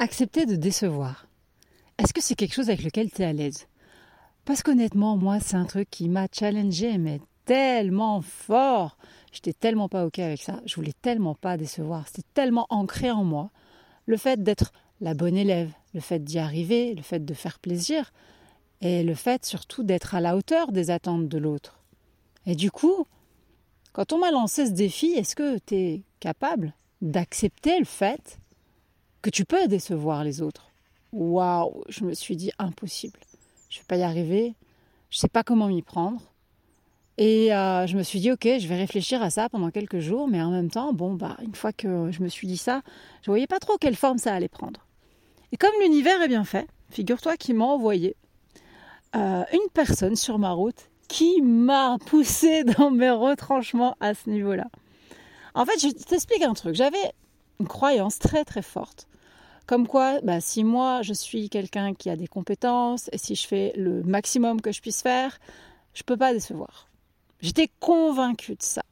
Accepter de décevoir. Est-ce que c'est quelque chose avec lequel tu es à l'aise? Parce qu'honnêtement, moi, c'est un truc qui m'a challengé, mais tellement fort. J'étais tellement pas OK avec ça. Je voulais tellement pas décevoir. C'était tellement ancré en moi. Le fait d'être la bonne élève, le fait d'y arriver, le fait de faire plaisir, et le fait surtout d'être à la hauteur des attentes de l'autre. Et du coup, quand on m'a lancé ce défi, est-ce que tu es capable d'accepter le fait que tu peux décevoir les autres Waouh, je me suis dit impossible. Je ne vais pas y arriver. Je ne sais pas comment m'y prendre. Et euh, je me suis dit, ok, je vais réfléchir à ça pendant quelques jours, mais en même temps, bon, bah, une fois que je me suis dit ça, je voyais pas trop quelle forme ça allait prendre. Et comme l'univers est bien fait, figure-toi qu'il m'a envoyé euh, une personne sur ma route qui m'a poussé dans mes retranchements à ce niveau-là. En fait, je t'explique un truc. J'avais une croyance très très forte. Comme quoi, bah, si moi je suis quelqu'un qui a des compétences et si je fais le maximum que je puisse faire, je ne peux pas décevoir. J'étais convaincue de ça.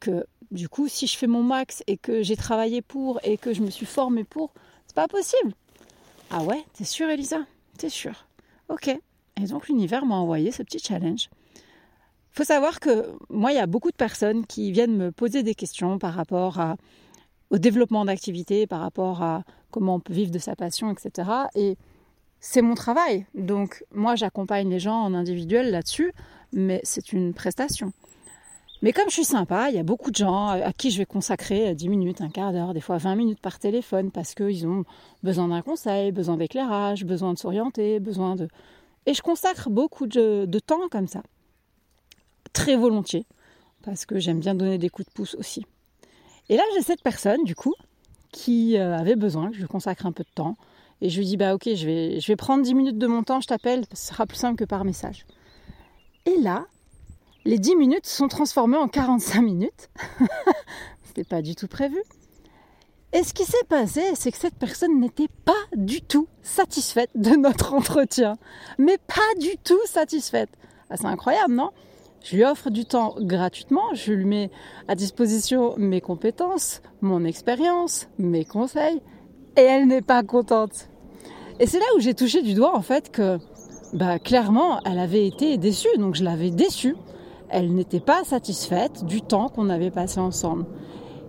Que du coup, si je fais mon max et que j'ai travaillé pour et que je me suis formée pour, c'est pas possible. Ah ouais, t'es sûre, Elisa? T'es sûre Ok. Et donc l'univers m'a envoyé ce petit challenge. Il faut savoir que moi, il y a beaucoup de personnes qui viennent me poser des questions par rapport au développement d'activités, par rapport à comment on peut vivre de sa passion, etc. Et c'est mon travail. Donc moi, j'accompagne les gens en individuel là-dessus, mais c'est une prestation. Mais comme je suis sympa, il y a beaucoup de gens à qui je vais consacrer 10 minutes, un quart d'heure, des fois 20 minutes par téléphone parce qu'ils ont besoin d'un conseil, besoin d'éclairage, besoin de s'orienter, besoin de... Et je consacre beaucoup de, temps comme ça. Très volontiers. Parce que j'aime bien donner des coups de pouce aussi. Et là, j'ai cette personne, du coup, qui euh, avait besoin que je lui consacre un peu de temps. Et je lui dis, bah ok, je vais, je vais prendre 10 minutes de mon temps, je t'appelle, ce sera plus simple que par message. Et là, les 10 minutes sont transformées en 45 minutes. C'était pas du tout prévu. Et ce qui s'est passé, c'est que cette personne n'était pas du tout satisfaite de notre entretien. Mais pas du tout satisfaite. Ah, c'est incroyable, non? Je lui offre du temps gratuitement, je lui mets à disposition mes compétences, mon expérience, mes conseils, et elle n'est pas contente. Et c'est là où j'ai touché du doigt en fait que bah, clairement, elle avait été déçue, donc je l'avais déçue. Elle n'était pas satisfaite du temps qu'on avait passé ensemble.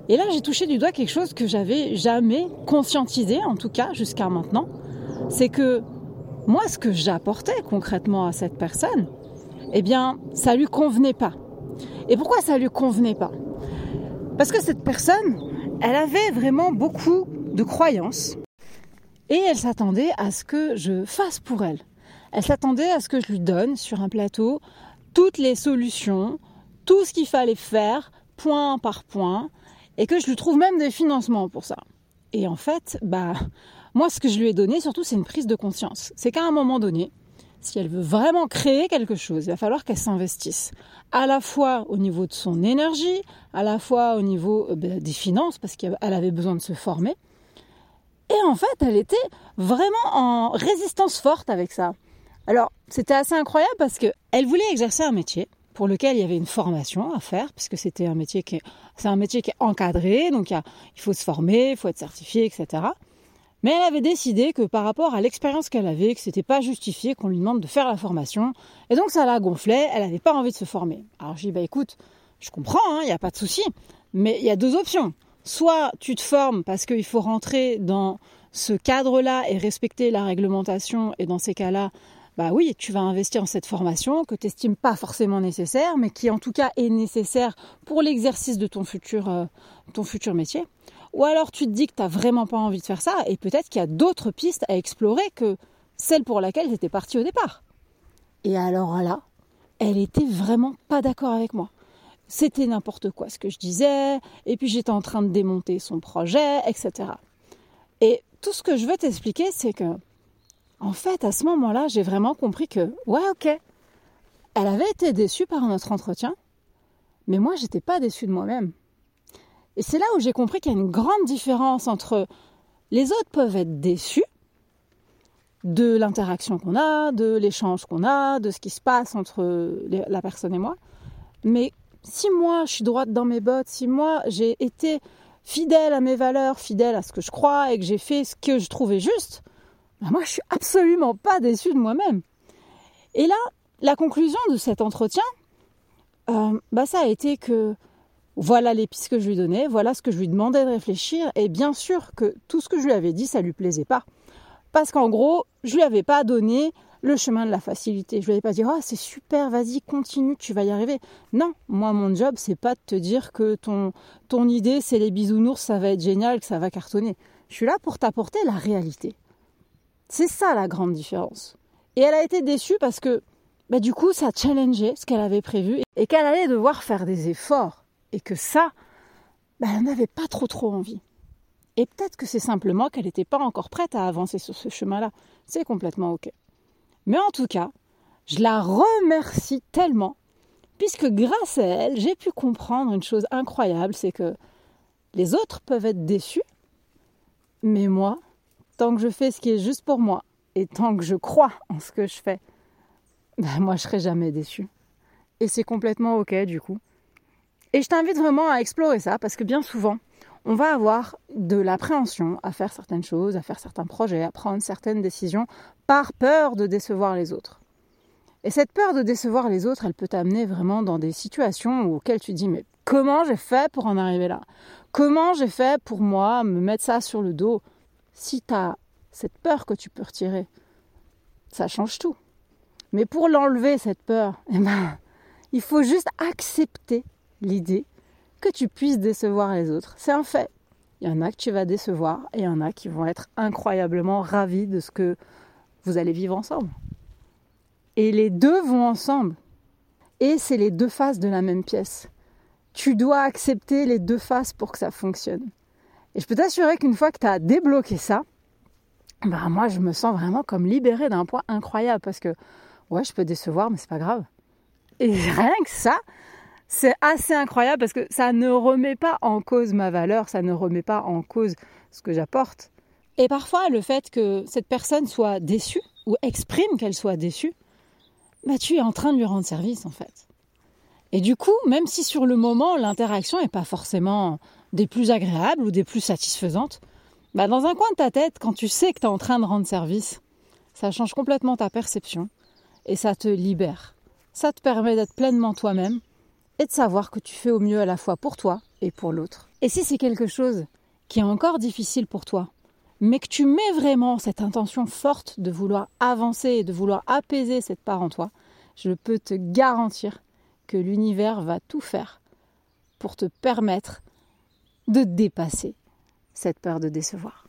Et là, j'ai touché du doigt quelque chose que j'avais jamais conscientisé, en tout cas jusqu'à maintenant. C'est que moi, ce que j'apportais concrètement à cette personne, eh bien, ça lui convenait pas. Et pourquoi ça lui convenait pas? Parce que cette personne, elle avait vraiment beaucoup de croyances et elle s'attendait à ce que je fasse pour elle. Elle s'attendait à ce que je lui donne sur un plateau toutes les solutions, tout ce qu'il fallait faire, point par point, et que je lui trouve même des financements pour ça. Et en fait, bah, moi, ce que je lui ai donné, surtout, c'est une prise de conscience. C'est qu'à un moment donné, si elle veut vraiment créer quelque chose, il va falloir qu'elle s'investisse. À la fois au niveau de son énergie, à la fois au niveau euh, bah, des finances, parce qu'elle avait besoin de se former. Et en fait, elle était vraiment en résistance forte avec ça. Alors, c'était assez incroyable parce qu'elle voulait exercer un métier pour lequel il y avait une formation à faire, puisque c'était un métier qui est, c'est un métier qui est encadré, donc il, faut se former, il faut être certifié, etc. Mais elle avait décidé que par rapport à l'expérience qu'elle avait, que c'était pas justifié qu'on lui demande de faire la formation, et donc ça la gonflait, elle n'avait pas envie de se former. Alors je dis bah écoute, je comprends, hein, il n'y a pas de souci, mais il y a deux options. Soit tu te formes parce qu'il faut rentrer dans ce cadre-là et respecter la réglementation, et dans ces cas-là, bah oui, tu vas investir en cette formation que tu n'estimes pas forcément nécessaire, mais qui en tout cas est nécessaire pour l'exercice de ton futur, euh, ton futur métier. Ou alors tu te dis que tu n'as vraiment pas envie de faire ça, et peut-être qu'il y a d'autres pistes à explorer que celle pour laquelle tu étais partie au départ. Et alors là, elle était vraiment pas d'accord avec moi. C'était n'importe quoi ce que je disais, et puis j'étais en train de démonter son projet, etc. Et tout ce que je veux t'expliquer, c'est que en fait, à ce moment-là, j'ai vraiment compris que, ouais, ok, elle avait été déçue par notre entretien, mais moi, j'étais pas déçue de moi-même. Et c'est là où j'ai compris qu'il y a une grande différence entre les autres peuvent être déçus de l'interaction qu'on a, de l'échange qu'on a, de ce qui se passe entre la personne et moi. Mais si moi, je suis droite dans mes bottes, si moi, j'ai été fidèle à mes valeurs, fidèle à ce que je crois et que j'ai fait ce que je trouvais juste, bah, moi je suis absolument pas déçue de moi-même. Et là, la conclusion de cet entretien, euh, bah, ça a été que voilà les pistes que je lui donnais, voilà ce que je lui demandais de réfléchir, et bien sûr que tout ce que je lui avais dit, ça lui plaisait pas. Parce qu'en gros, je lui avais pas donné le chemin de la facilité. Je lui avais pas dit, oh, c'est super, vas-y, continue, tu vas y arriver. Non, moi, mon job, c'est pas de te dire que ton, ton idée, c'est les bisounours, ça va être génial, que ça va cartonner. Je suis là pour t'apporter la réalité. C'est ça la grande différence. Et elle a été déçue parce que, bah, du coup, ça challengeait ce qu'elle avait prévu et qu'elle allait devoir faire des efforts. Et que ça, bah, elle n'avait pas trop trop envie. Et peut-être que c'est simplement qu'elle n'était pas encore prête à avancer sur ce chemin-là. C'est complètement OK. Mais en tout cas, je la remercie tellement, puisque grâce à elle, j'ai pu comprendre une chose incroyable, c'est que les autres peuvent être déçus, mais moi, tant que je fais ce qui est juste pour moi, et tant que je crois en ce que je fais, ben moi, je serai jamais déçue. Et c'est complètement OK du coup. Et je t'invite vraiment à explorer ça, parce que bien souvent, on va avoir de l'appréhension à faire certaines choses, à faire certains projets, à prendre certaines décisions par peur de décevoir les autres. Et cette peur de décevoir les autres, elle peut t'amener vraiment dans des situations auxquelles tu dis mais comment j'ai fait pour en arriver là? Comment j'ai fait pour moi me mettre ça sur le dos? Si tu as cette peur que tu peux retirer, ça change tout. Mais pour l'enlever, cette peur, eh ben, il faut juste accepter l'idée que tu puisses décevoir les autres. C'est un fait. Il y en a que tu vas décevoir et il y en a qui vont être incroyablement ravis de ce que vous allez vivre ensemble. Et les deux vont ensemble. Et c'est les deux faces de la même pièce. Tu dois accepter les deux faces pour que ça fonctionne. Et je peux t'assurer qu'une fois que tu as débloqué ça, bah moi je me sens vraiment comme libérée d'un poids incroyable parce que ouais, je peux décevoir mais c'est pas grave. Et rien que ça, c'est assez incroyable parce que ça ne remet pas en cause ma valeur, ça ne remet pas en cause ce que j'apporte. Et parfois, le fait que cette personne soit déçue ou exprime qu'elle soit déçue, bah, tu es en train de lui rendre service en fait. Et du coup, même si sur le moment, l'interaction n'est pas forcément des plus agréables ou des plus satisfaisantes, bah, dans un coin de ta tête, quand tu sais que tu es en train de rendre service, ça change complètement ta perception et ça te libère. Ça te permet d'être pleinement toi-même et de savoir que tu fais au mieux à la fois pour toi et pour l'autre. Et si c'est quelque chose qui est encore difficile pour toi, mais que tu mets vraiment cette intention forte de vouloir avancer et de vouloir apaiser cette part en toi, je peux te garantir que l'univers va tout faire pour te permettre de dépasser cette peur de décevoir.